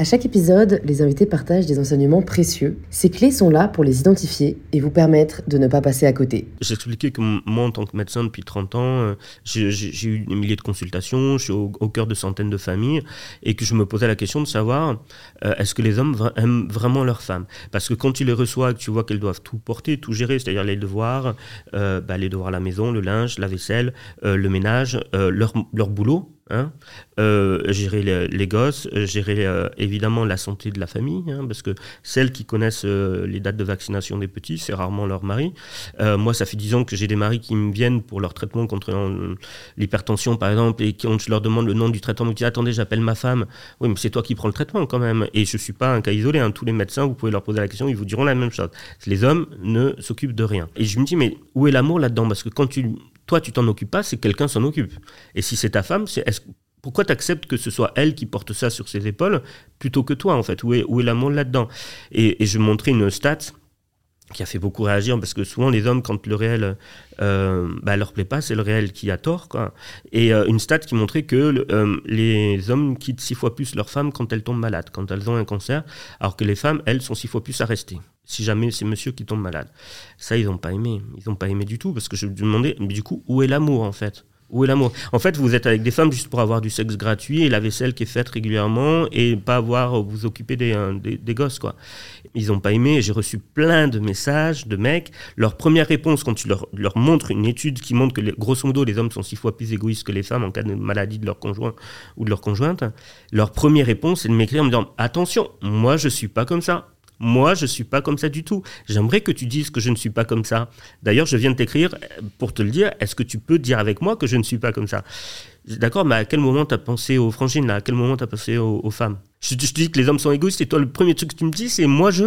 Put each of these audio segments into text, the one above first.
À chaque épisode, les invités partagent des enseignements précieux. Ces clés sont là pour les identifier et vous permettre de ne pas passer à côté. J'expliquais que moi, en tant que médecin depuis 30 ans, euh, j'ai eu des milliers de consultations, je suis au, cœur de centaines de familles, et que je me posais la question de savoir euh, est-ce que les hommes aiment vraiment leurs femmes? Parce que quand tu les reçois, tu vois qu'elles doivent tout porter, tout gérer, c'est-à-dire les devoirs, euh, bah, les devoirs à la maison, le linge, la vaisselle, le ménage, leur, leur boulot, Hein euh, gérer les, gosses, euh, gérer euh, évidemment la santé de la famille, hein, parce que celles qui connaissent les dates de vaccination des petits, c'est rarement leur mari. moi, ça fait dix ans que j'ai des maris qui me viennent pour leur traitement contre l'hypertension, par exemple, et quand je leur demande le nom du traitement, ils me disent Attendez, j'appelle ma femme. Oui, mais c'est toi qui prends le traitement quand même. Et je ne suis pas un cas isolé. Hein. Tous les médecins, vous pouvez leur poser la question, ils vous diront la même chose. Les hommes ne s'occupent de rien. Et je me dis Mais où est l'amour là-dedans? Parce que quand tu toi, tu t'en occupes pas, c'est quelqu'un s'en occupe. Et si c'est ta femme, c'est est pourquoi tu acceptes que ce soit elle qui porte ça sur ses épaules plutôt que toi, en fait? Où est, où est l'amour là-dedans? Et, je montrais une stat qui a fait beaucoup réagir parce que souvent les hommes quand le réel euh, bah, leur plaît pas c'est le réel qui a tort quoi. Et euh, une stat qui montrait que euh, les hommes quittent six fois plus leurs femmes quand elles tombent malades quand elles ont un cancer alors que les femmes elles sont six fois plus à rester. Si jamais c'est monsieur qui tombe malade ça ils n'ont pas aimé. Ils n'ont pas aimé du tout parce que je me demandais du coup où est l'amour en fait? Où est l'amour? En fait, vous êtes avec des femmes juste pour avoir du sexe gratuit et la vaisselle qui est faite régulièrement et pas avoir vous occuper des, euh, des, gosses, quoi. Ils n'ont pas aimé. J'ai reçu plein de messages de mecs. Leur première réponse, quand tu leur, montres une étude qui montre que, grosso modo, les hommes sont six fois plus égoïstes que les femmes en cas de maladie de leur conjoint ou de leur conjointe, leur première réponse, c'est de m'écrire en me disant Attention, moi, je suis pas comme ça. Moi, je ne suis pas comme ça du tout. J'aimerais que tu dises que je ne suis pas comme ça. D'ailleurs, je viens de t'écrire pour te le dire. Est-ce que tu peux dire avec moi que je ne suis pas comme ça? D'accord, mais à quel moment tu as pensé aux frangines là? À quel moment tu as pensé aux, femmes? Je, te dis que les hommes sont égoïstes et toi, le premier truc que tu me dis, c'est moi je.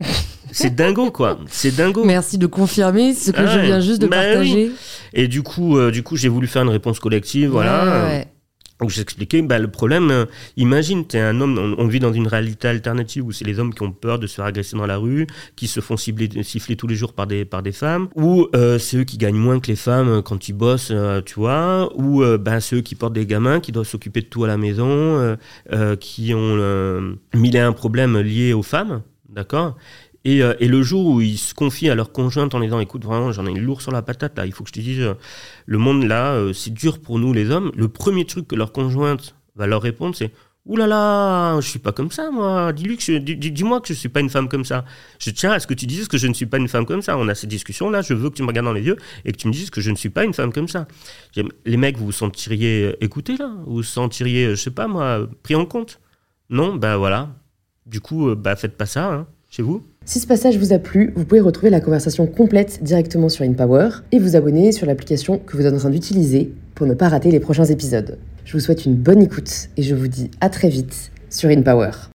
C'est dingo, quoi. C'est dingo. Merci de confirmer ce que je viens juste de bah partager. Et du coup, euh, du coup, j'ai voulu faire une réponse collective, voilà. Ouais, où j'expliquais bah, le problème. Euh, imagine, tu un homme, on, vit dans une réalité alternative où c'est les hommes qui ont peur de se faire agresser dans la rue, qui se font siffler tous les jours par des, par des femmes, ou euh, c'est eux qui gagnent moins que les femmes euh, quand ils bossent, tu vois, ou bah, c'est eux qui portent des gamins, qui doivent s'occuper de tout à la maison, qui ont mille et un problèmes liés aux femmes, d'accord? Euh, et, le jour où ils se confient à leur conjointe en disant écoute vraiment j'en ai une lourde sur la patate là il faut que je te dise euh, le monde là euh, c'est dur pour nous les hommes le premier truc que leur conjointe va leur répondre c'est Ouh là là, je suis pas comme ça, moi. Dis-lui que dis-moi que je suis pas une femme comme ça. Je tiens à ce que tu dises que je ne suis pas une femme comme ça. On a cette discussion là. Je veux que tu me regardes dans les yeux et que tu me dises que je ne suis pas une femme comme ça. Les mecs, vous vous sentiriez écoutés là? Vous vous sentiriez, je sais pas moi, pris en compte? Non, ben voilà. Du coup, bah faites pas ça, hein, chez vous. Si ce passage vous a plu, vous pouvez retrouver la conversation complète directement sur InPower et vous abonner sur l'application que vous êtes en train d'utiliser pour ne pas rater les prochains épisodes. Je vous souhaite une bonne écoute et je vous dis à très vite sur InPower.